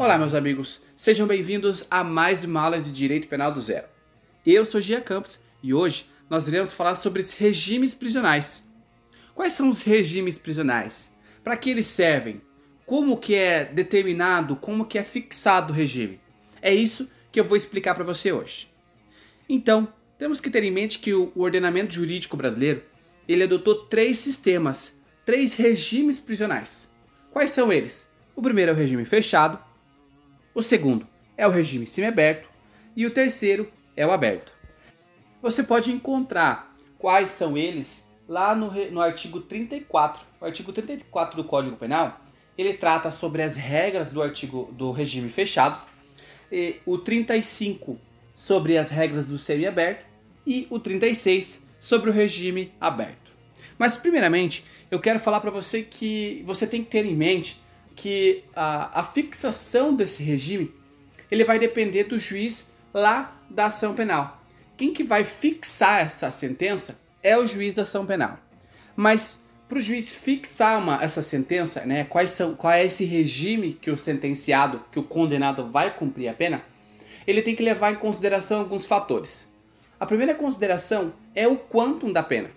Olá, meus amigos, sejam bem-vindos a mais uma aula de Direito Penal do Zero. Eu sou Gia Campos e hoje nós iremos falar sobre os regimes prisionais. Quais são os regimes prisionais? Para que eles servem? Como que é determinado, como que é fixado o regime? É isso que eu vou explicar para você hoje. Então, temos que ter em mente que o ordenamento jurídico brasileiro, ele adotou três sistemas, três regimes prisionais. Quais são eles? O primeiro é o regime fechado, o segundo é o regime semiaberto e o terceiro é o aberto. Você pode encontrar quais são eles lá no, no artigo 34. O artigo 34 do Código Penal, ele trata sobre as regras do artigo do regime fechado, e o 35 sobre as regras do semiaberto e o 36 sobre o regime aberto. Mas primeiramente, eu quero falar para você que você tem que ter em mente que a, a fixação desse regime ele vai depender do juiz lá da ação penal. Quem que vai fixar essa sentença é o juiz da ação penal. Mas para o juiz fixar uma, essa sentença, né, quais são, qual é esse regime que o sentenciado, que o condenado vai cumprir a pena, ele tem que levar em consideração alguns fatores. A primeira consideração é o quantum da pena.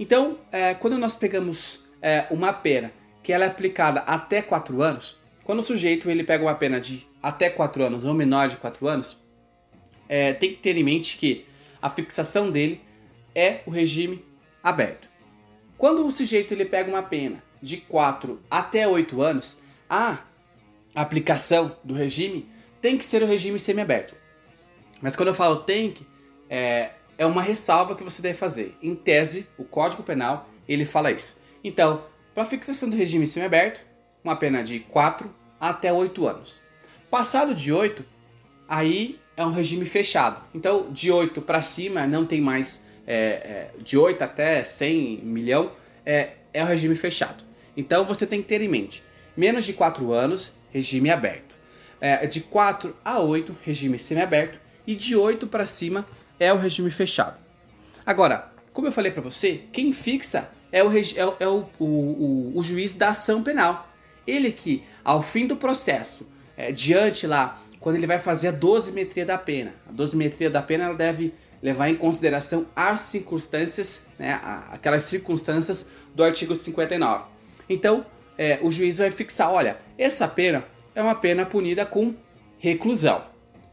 Então, é, quando nós pegamos é, uma pena que ela é aplicada até 4 anos, quando o sujeito ele pega uma pena de até 4 anos ou menor de 4 anos, é, tem que ter em mente que a fixação dele é o regime aberto. Quando o sujeito ele pega uma pena de 4 até 8 anos, a aplicação do regime tem que ser o regime semiaberto. Mas quando eu falo tem que, é, é uma ressalva que você deve fazer. Em tese, o Código Penal ele fala isso. Então, para fixação do regime semiaberto, uma pena de 4 até 8 anos. Passado de 8, aí é um regime fechado. Então, de 8 para cima, não tem mais. É, é, de 8 até 100 milhão, é, é um regime fechado. Então, você tem que ter em mente: menos de 4 anos, regime aberto. É, de 4 a 8, regime semiaberto. E de 8 para cima, é o regime fechado. Agora, como eu falei para você, quem fixa é o, é, é o, o, o, o, juiz da ação penal. Ele que, ao fim do processo, é, diante lá, quando ele vai fazer a dosimetria da pena, a dosimetria da pena ela deve levar em consideração as circunstâncias, né, aquelas circunstâncias do artigo 59. Então, é, o juiz vai fixar, olha, essa pena é uma pena punida com reclusão.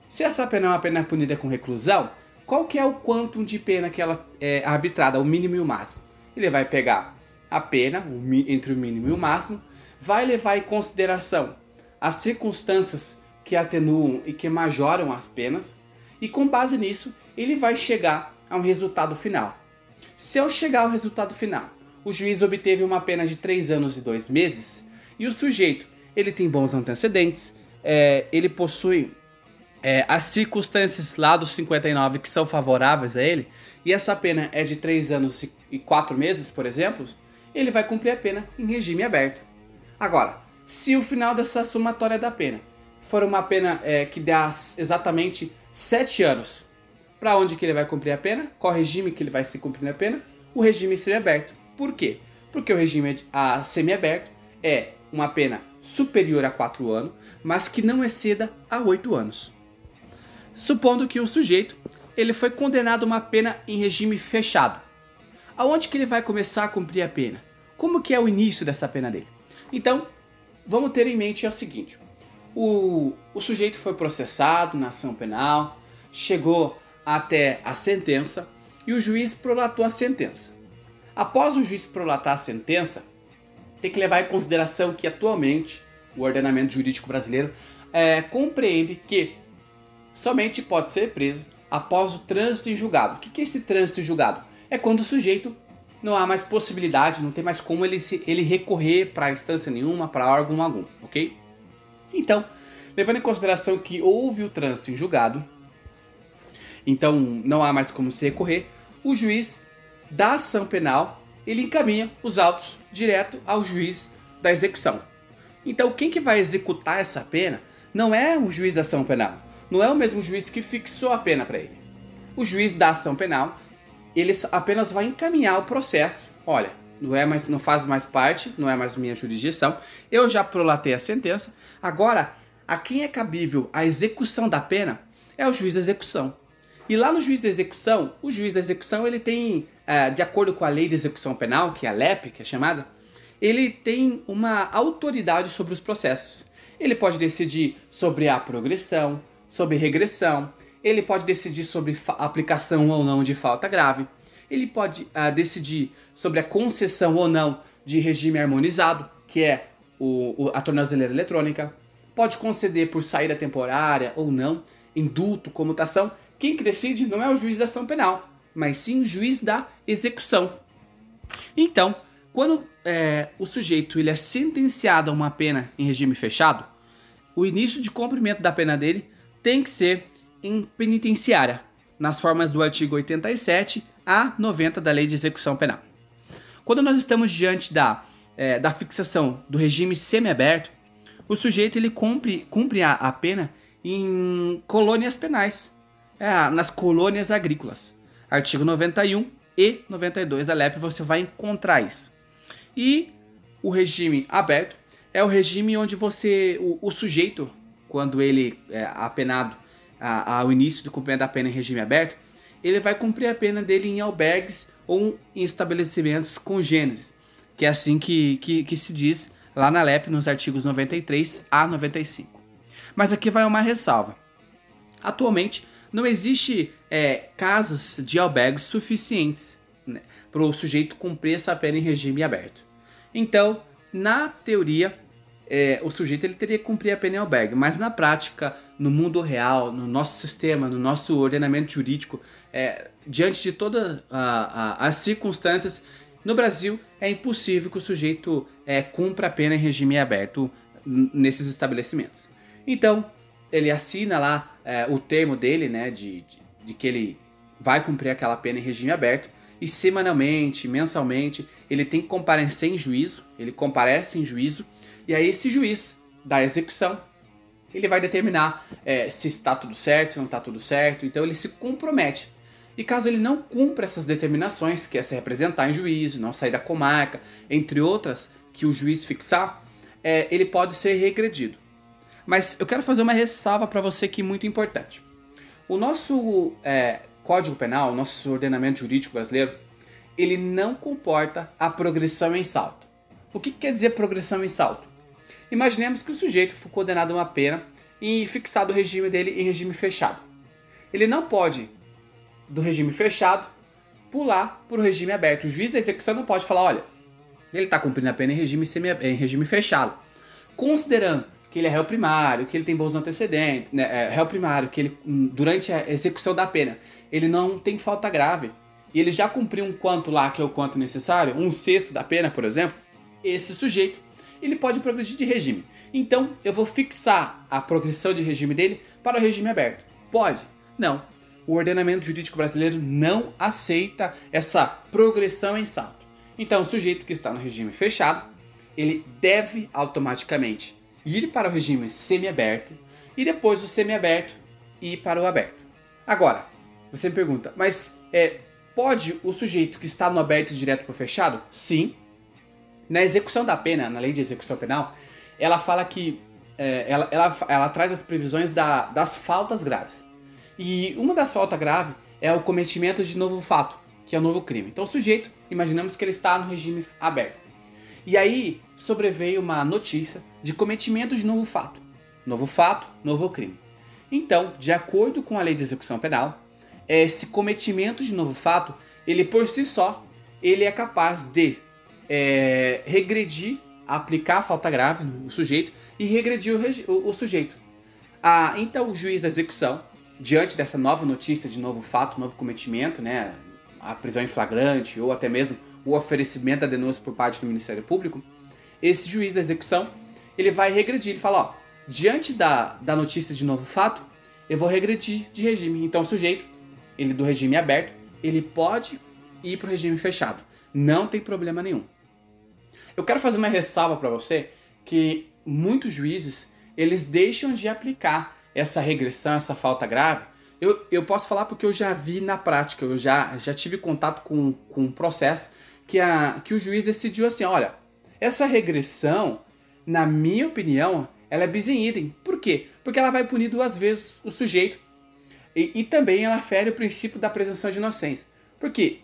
Se essa pena é uma pena punida com reclusão, qual que é o quantum de pena que ela é arbitrada, o mínimo e o máximo? Ele vai pegar a pena entre o mínimo e o máximo, vai levar em consideração as circunstâncias que atenuam e que majoram as penas, e com base nisso, ele vai chegar a um resultado final. Se ao chegar ao resultado final, o juiz obteve uma pena de 3 anos e 2 meses, e o sujeito ele tem bons antecedentes, é, ele possui é, as circunstâncias lá dos 59 que são favoráveis a ele, e essa pena é de 3 anos e 4 meses, por exemplo, ele vai cumprir a pena em regime aberto. Agora, se o final dessa somatória da pena for uma pena é, que dá exatamente 7 anos, para onde que ele vai cumprir a pena? Qual regime que ele vai se cumprir a pena? O regime semiaberto. Por quê? Porque o regime a semiaberto é uma pena superior a 4 anos, mas que não exceda a 8 anos supondo que o sujeito ele foi condenado a uma pena em regime fechado. Aonde que ele vai começar a cumprir a pena? Como que é o início dessa pena dele? Então, vamos ter em mente é o seguinte: o, o sujeito foi processado na ação penal, chegou até a sentença e o juiz prolatou a sentença. Após o juiz prolatar a sentença, tem que levar em consideração que atualmente o ordenamento jurídico brasileiro é, compreende que somente pode ser preso após o trânsito em julgado. O que é esse trânsito em julgado? É quando o sujeito não há mais possibilidade, não tem mais como ele, se, ele recorrer para instância nenhuma, para órgão algum, ok? Então, levando em consideração que houve o trânsito em julgado, então não há mais como se recorrer, o juiz da ação penal ele encaminha os autos direto ao juiz da execução. Então, quem que vai executar essa pena não é o juiz da ação penal, não é o mesmo juiz que fixou a pena para ele. O juiz da ação penal, ele apenas vai encaminhar o processo. Olha, não é mais, não faz mais parte, não é mais minha jurisdição. Eu já prolatei a sentença. Agora, a quem é cabível a execução da pena é o juiz da execução. E lá no juiz da execução, o juiz da execução ele tem, uh, de acordo com a lei de execução penal, que é a LEP, que é chamada, ele tem uma autoridade sobre os processos. Ele pode decidir sobre a progressão, sobre regressão, ele pode decidir sobre aplicação ou não de falta grave, ele pode uh, decidir sobre a concessão ou não de regime harmonizado, que é o, o, a tornozeleira eletrônica, pode conceder por saída temporária ou não, indulto, comutação. Quem que decide não é o juiz da ação penal, mas sim o juiz da execução. Então, quando é, o sujeito ele é sentenciado a uma pena em regime fechado, o início de cumprimento da pena dele tem que ser em penitenciária, nas formas do artigo 87 a 90 da Lei de Execução Penal. Quando nós estamos diante da, é, da fixação do regime semiaberto, o sujeito ele cumpre, cumpre a, a pena em colônias penais, é, nas colônias agrícolas. Artigo 91 e 92 da LEP você vai encontrar isso. E o regime aberto é o regime onde você, o, o sujeito, quando ele é apenado a, ao início do cumprimento da pena em regime aberto, ele vai cumprir a pena dele em albergues ou em estabelecimentos congêneres, que é assim que, que, que se diz lá na LEP nos artigos 93 a 95. Mas aqui vai uma ressalva. Atualmente, não existe é, casas de albergues suficientes né, para o sujeito cumprir essa pena em regime aberto. Então, na teoria, é, o sujeito ele teria que cumprir a pena em albergue, mas na prática, no mundo real, no nosso sistema, no nosso ordenamento jurídico, é, diante de todas as circunstâncias, no Brasil é impossível que o sujeito é, cumpra a pena em regime aberto nesses estabelecimentos. Então, ele assina lá é, o termo dele, né, de, de, de que ele vai cumprir aquela pena em regime aberto, e semanalmente, mensalmente, ele tem que comparecer em juízo, ele comparece em juízo, e aí esse juiz da execução, ele vai determinar é, se está tudo certo, se não está tudo certo, então ele se compromete. E caso ele não cumpra essas determinações, que é se representar em juízo, não sair da comarca, entre outras que o juiz fixar, é, ele pode ser regredido. Mas eu quero fazer uma ressalva para você que é muito importante. O nosso é, Código Penal, o nosso ordenamento jurídico brasileiro, ele não comporta a progressão em salto. O que quer dizer progressão em salto? Imaginemos que o sujeito foi condenado a uma pena e fixado o regime dele em regime fechado. Ele não pode, do regime fechado, pular para o regime aberto. O juiz da execução não pode falar, olha, ele está cumprindo a pena em regime, semi, em regime fechado. Considerando que ele é réu primário, que ele tem bons antecedentes, né, é, réu primário, que ele, hum, durante a execução da pena, ele não tem falta grave, e ele já cumpriu um quanto lá, que é o quanto necessário, um sexto da pena, por exemplo, esse sujeito, ele pode progredir de regime. Então, eu vou fixar a progressão de regime dele para o regime aberto. Pode? Não. O ordenamento jurídico brasileiro não aceita essa progressão em salto. Então, o sujeito que está no regime fechado, ele deve automaticamente ir para o regime semiaberto e depois do semiaberto ir para o aberto. Agora, você me pergunta, mas é, pode o sujeito que está no aberto direto para o fechado? Sim. Na execução da pena, na lei de execução penal, ela fala que é, ela, ela, ela, traz as previsões da, das faltas graves. E uma das faltas graves é o cometimento de novo fato, que é o novo crime. Então o sujeito, imaginamos que ele está no regime aberto. E aí sobreveio uma notícia de cometimento de novo fato. Novo fato, novo crime. Então, de acordo com a lei de execução penal, esse cometimento de novo fato, ele por si só, ele é capaz de é, regredir, aplicar a falta grave no sujeito e regredir o, o, o sujeito. Ah, então, o juiz da execução, diante dessa nova notícia de novo fato, novo cometimento, né, a prisão em flagrante ou até mesmo o oferecimento da denúncia por parte do Ministério Público, esse juiz da execução ele vai regredir. Ele fala: ó, diante da, da notícia de novo fato, eu vou regredir de regime. Então, o sujeito, ele do regime aberto, ele pode ir para o regime fechado. Não tem problema nenhum. Eu quero fazer uma ressalva para você que muitos juízes eles deixam de aplicar essa regressão, essa falta grave. Eu, eu posso falar porque eu já vi na prática, eu já, já tive contato com, com um processo que, a, que o juiz decidiu assim: olha, essa regressão, na minha opinião, ela é bis. Por quê? Porque ela vai punir duas vezes o sujeito e, e também ela fere o princípio da presunção de inocência. Porque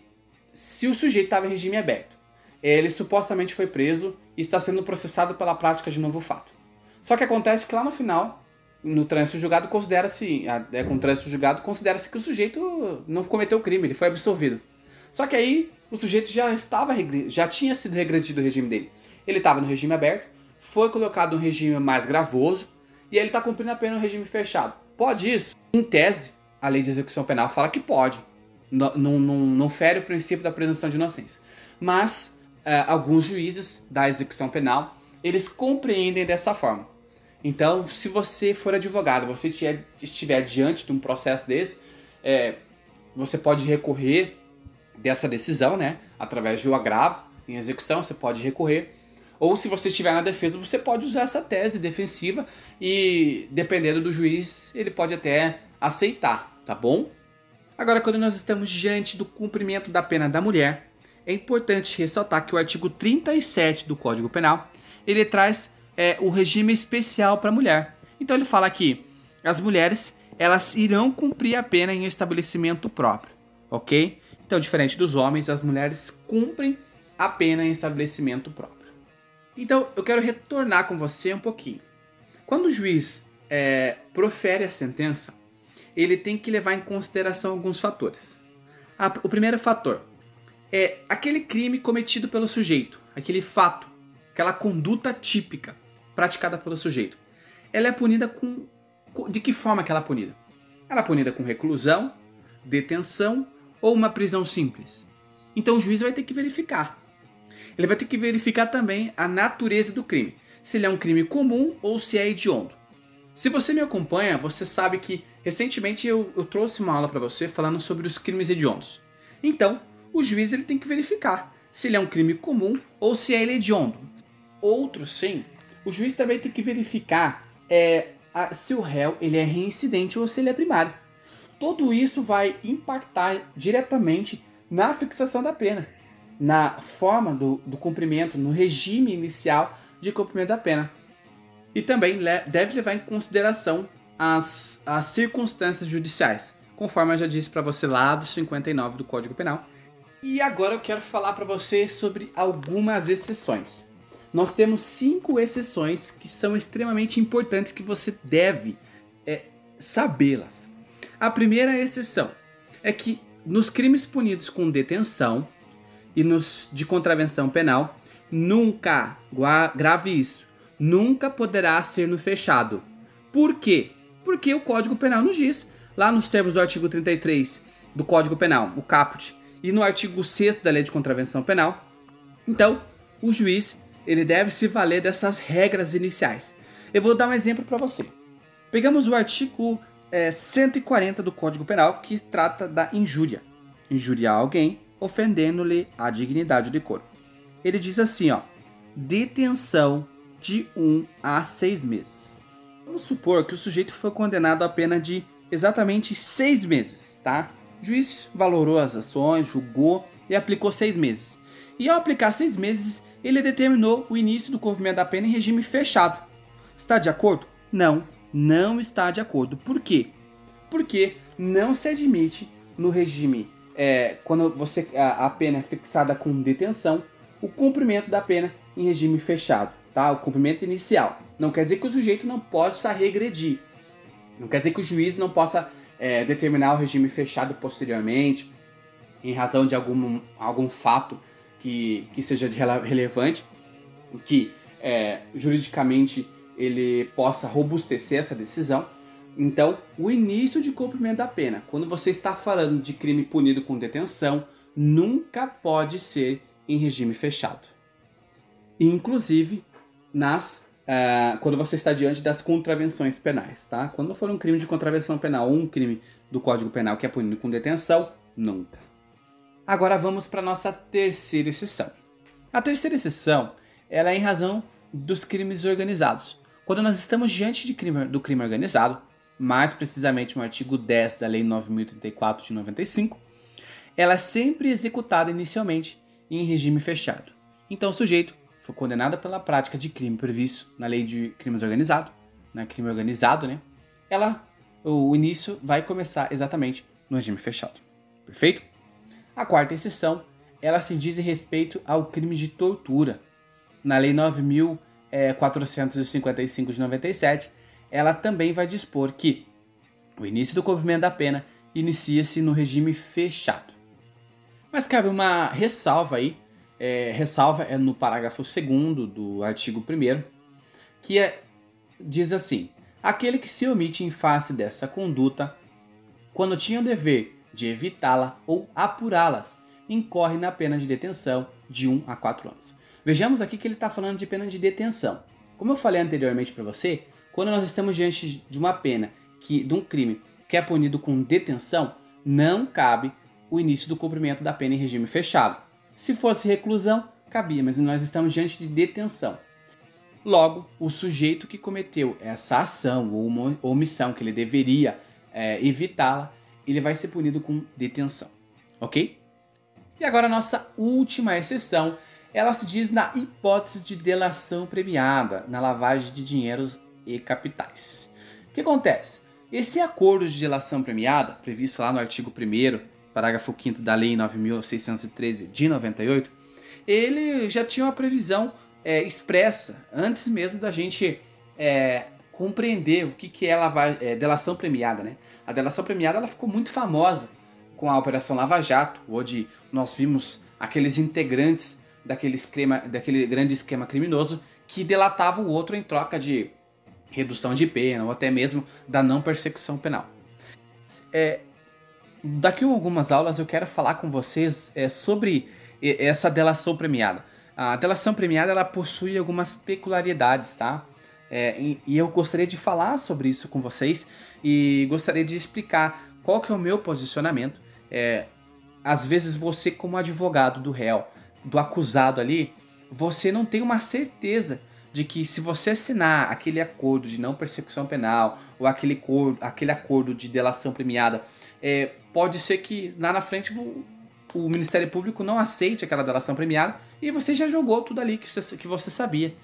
se o sujeito estava em regime aberto, ele supostamente foi preso e está sendo processado pela prática de novo fato. Só que acontece que lá no final, no trânsito julgado, considera-se, é, com o trânsito julgado, considera-se que o sujeito não cometeu crime, ele foi absolvido. Só que aí o sujeito já estava já tinha sido regredido o regime dele. Ele estava no regime aberto, foi colocado no regime mais gravoso e ele está cumprindo a pena no regime fechado. Pode isso? Em tese, a lei de execução penal fala que pode. Não, não, não fere o princípio da presunção de inocência. Mas alguns juízes da execução penal, eles compreendem dessa forma. Então, se você for advogado, você estiver diante de um processo desse, é, você pode recorrer dessa decisão, né? Através de um agravo em execução, você pode recorrer. Ou se você estiver na defesa, você pode usar essa tese defensiva e, dependendo do juiz, ele pode até aceitar, tá bom? Agora, quando nós estamos diante do cumprimento da pena da mulher, é importante ressaltar que o artigo 37 do Código Penal, ele traz é, o regime especial para a mulher. Então ele fala que as mulheres, elas irão cumprir a pena em estabelecimento próprio, ok? Então, diferente dos homens, as mulheres cumprem a pena em estabelecimento próprio. Então, eu quero retornar com você um pouquinho. Quando o juiz é, profere a sentença, ele tem que levar em consideração alguns fatores. o primeiro fator é aquele crime cometido pelo sujeito, aquele fato, aquela conduta típica praticada pelo sujeito. Ela é punida com. De que forma que ela é punida? Ela é punida com reclusão, detenção ou uma prisão simples? Então o juiz vai ter que verificar. Ele vai ter que verificar também a natureza do crime, se ele é um crime comum ou se é hediondo. Se você me acompanha, você sabe que recentemente eu, eu trouxe uma aula para você falando sobre os crimes hediondos. Então, o juiz ele tem que verificar se ele é um crime comum ou se é ele hediondo. Outro sim, o juiz também tem que verificar é, a, se o réu ele é reincidente ou se ele é primário. Tudo isso vai impactar diretamente na fixação da pena, na forma do, do cumprimento, no regime inicial de cumprimento da pena. E também deve levar em consideração as, as circunstâncias judiciais, conforme eu já disse para você lá do 59 do Código Penal. E agora eu quero falar para você sobre algumas exceções. Nós temos cinco exceções que são extremamente importantes que você deve é, sabê-las. A primeira exceção é que nos crimes punidos com detenção e nos de contravenção penal, nunca, grave isso, nunca poderá ser no fechado. Por quê? Porque o Código Penal nos diz, lá nos termos do artigo 33 do Código Penal, o caput, e no artigo 6 da Lei de Contravenção Penal, então, o juiz ele deve se valer dessas regras iniciais. Eu vou dar um exemplo para você. Pegamos o artigo é, 140 do Código Penal, que trata da injúria. Injuriar alguém, ofendendo-lhe a dignidade de corpo. Ele diz assim, ó, detenção de 1 um a 6 meses. Vamos supor que o sujeito foi condenado a pena de exatamente 6 meses, tá? O juiz valorou as ações, julgou e aplicou 6 meses. E ao aplicar 6 meses, ele determinou o início do cumprimento da pena em regime fechado. Está de acordo? Não não está de acordo. Por quê? Porque não se admite no regime, é, quando você a, a, pena é fixada com detenção, o cumprimento da pena em regime fechado, tá? O cumprimento inicial. Não quer dizer que o sujeito não possa regredir. Não quer dizer que o juiz não possa é, determinar o regime fechado posteriormente, em razão de algum, algum fato que, que seja relevante, que é, juridicamente ele possa robustecer essa decisão. Então, o início de cumprimento da pena, quando você está falando de crime punido com detenção, nunca pode ser em regime fechado. Inclusive, nas uh, quando você está diante das contravenções penais, tá? Quando for um crime de contravenção penal ou um crime do Código Penal que é punido com detenção, nunca. Agora vamos para nossa terceira exceção. A terceira exceção, ela é em razão dos crimes organizados. Quando nós estamos diante crime, do crime organizado, mais precisamente no artigo 10 da Lei 9034 de 95, ela é sempre executada inicialmente em regime fechado. Então o sujeito foi condenado pela prática de crime previsto na Lei de Crimes Organizados, né, crime organizado, né? Ela, o início vai começar exatamente no regime fechado. Perfeito? A quarta exceção, ela se diz em respeito ao crime de tortura. Na Lei 9.455 de 97, ela também vai dispor que o início do cumprimento da pena inicia-se no regime fechado. Mas cabe uma ressalva aí, é, ressalva é no parágrafo 2 do artigo 1 que é, diz assim: aquele que se omite em face dessa conduta, quando tinha o dever de evitá-la ou apurá-las, incorre na pena de detenção de 1 a 4 anos. Vejamos aqui que ele está falando de pena de detenção. Como eu falei anteriormente para você, quando nós estamos diante de uma pena que de um crime que é punido com detenção, não cabe o início do cumprimento da pena em regime fechado. Se fosse reclusão, cabia, mas nós estamos diante de detenção. Logo, o sujeito que cometeu essa ação ou uma omissão que ele deveria é, evitá-la, ele vai ser punido com detenção, ok? E agora a nossa última exceção, ela se diz na hipótese de delação premiada, na lavagem de dinheiros e capitais. O que acontece? Esse acordo de delação premiada, previsto lá no artigo 1 parágrafo 5 da Lei 9.613 de 98, ele já tinha uma previsão é, expressa antes mesmo da gente é, compreender o que, que é, lavar, é, delação premiada. Né? A delação premiada ela ficou muito famosa com a Operação Lava Jato, onde nós vimos aqueles integrantes daquele, esquema, daquele grande esquema criminoso que delatava o outro em troca de redução de pena ou até mesmo da não persecução penal. É, daqui a algumas aulas eu quero falar com vocês é, sobre essa delação premiada. A delação premiada ela possui algumas peculiaridades, tá? É, e, e, eu gostaria de falar sobre isso com vocês e gostaria de explicar qual que é o meu posicionamento. É, às vezes você como advogado do réu, do acusado ali, você não tem uma certeza de que se você assinar aquele acordo de não persecução penal ou aquele acordo, aquele acordo de delação premiada, é, pode ser que lá na frente o, o, Ministério Público não aceite aquela delação premiada e você já jogou tudo ali que você, que você sabia.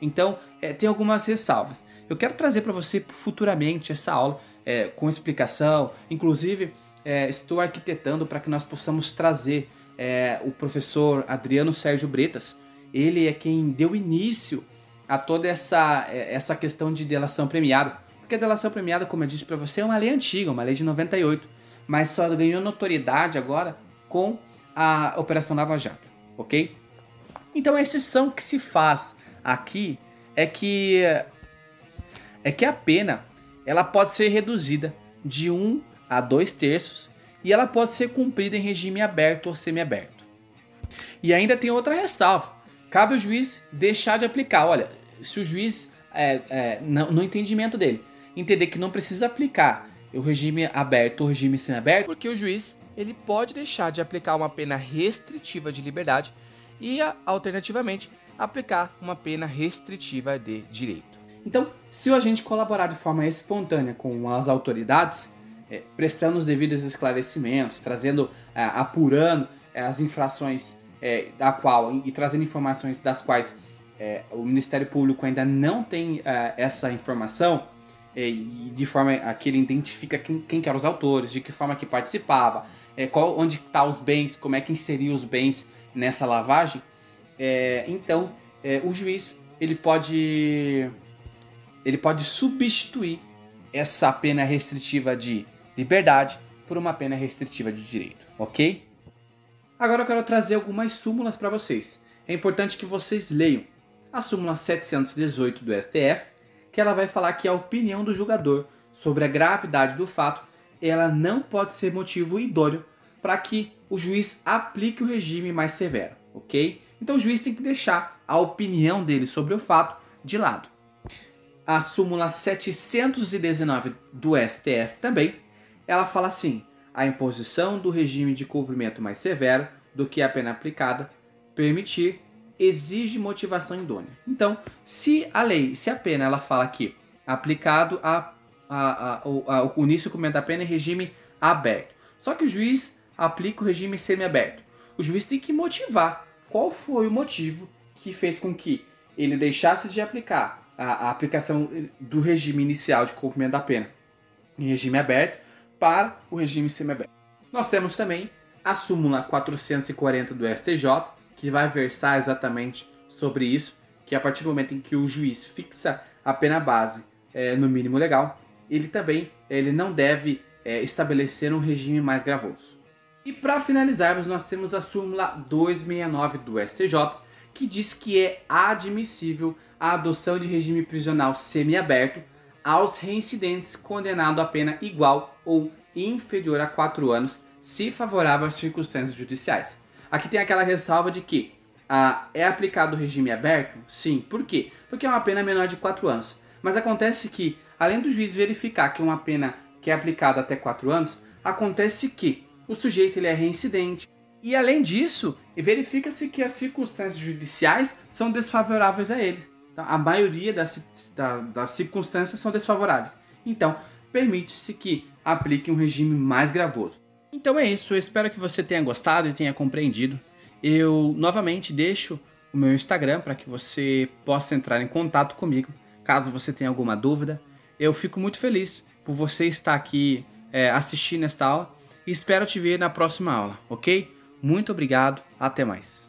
Então, é, tem algumas ressalvas. Eu quero trazer para você futuramente essa aula é, com explicação, inclusive é, estou arquitetando para que nós possamos trazer é, o professor Adriano Sérgio Bretas. Ele é quem deu início a toda essa, é, essa questão de delação premiada. Porque a delação premiada, como eu disse para você, é uma lei antiga, uma lei de 98, mas só ganhou notoriedade agora com a Operação Lava Jato, ok? Então a exceção que se faz aqui é que é que a pena ela pode ser reduzida de 1 um a 2 terços e ela pode ser cumprida em regime aberto ou semiaberto. E ainda tem outra ressalva cabe ao juiz deixar de aplicar. Olha, se o juiz, é, é, no, no entendimento dele, entender que não precisa aplicar o regime aberto ou o regime semiaberto, porque o juiz ele pode deixar de aplicar uma pena restritiva de liberdade e, alternativamente, aplicar uma pena restritiva de direito. Então, se o agente colaborar de forma espontânea com as autoridades, é, prestando os devidos esclarecimentos, trazendo, é, apurando é, as infrações é, da qual e trazendo informações das quais é, o Ministério Público ainda não tem é, essa informação é, e de forma a que ele identifica quem, quem que eram os autores, de que forma que participava, é, qual, onde estão tá os bens, como é que inserir os bens nessa lavagem. É, então, o juiz ele pode ele pode substituir essa pena restritiva de liberdade por uma pena restritiva de direito, ok? Agora eu quero trazer algumas súmulas para vocês. É importante que vocês leiam a súmula 718 do STF, que ela vai falar que a opinião do julgador sobre a gravidade do fato, ela não pode ser motivo idôneo para que o juiz aplique o regime mais severo, ok? Então o juiz tem que deixar a opinião dele sobre o fato de lado. A súmula 719 do STF também, ela fala assim: a imposição do regime de cumprimento mais severo do que a pena aplicada permitir exige motivação idônea. Então, se a lei, se a pena ela fala que aplicado a, a, a, a, o início cumprimento da pena em regime aberto, só que o juiz aplica o regime semiaberto. O juiz tem que motivar qual foi o motivo que fez com que ele deixasse de aplicar a, a aplicação do regime inicial de cumprimento da pena em regime aberto para o regime semiaberto. Nós temos também a súmula 440 do STJ, que vai versar exatamente sobre isso, que a partir do momento em que o juiz fixa a pena base é, no mínimo legal, ele também ele não deve é, estabelecer um regime mais gravoso. E para finalizarmos, nós temos a súmula 269 do STJ, que diz que é admissível a adoção de regime prisional semiaberto aos reincidentes condenados a pena igual ou inferior a 4 anos, se favorável às circunstâncias judiciais. Aqui tem aquela ressalva de que ah, é aplicado o regime aberto? Sim. Por quê? Porque é uma pena menor de 4 anos. Mas acontece que, além do juiz verificar que uma pena que é aplicada até 4 anos, acontece que o sujeito ele é reincidente. E além disso, verifica-se que as circunstâncias judiciais são desfavoráveis a ele. Então, a maioria das, das circunstâncias são desfavoráveis. Então, permite-se que aplique um regime mais gravoso. Então é isso, eu espero que você tenha gostado e tenha compreendido. Eu novamente deixo o meu Instagram para que você possa entrar em contato comigo caso você tenha alguma dúvida. Eu fico muito feliz por você estar aqui é, assistindo esta aula e espero te ver na próxima aula, ok? Muito obrigado, até mais.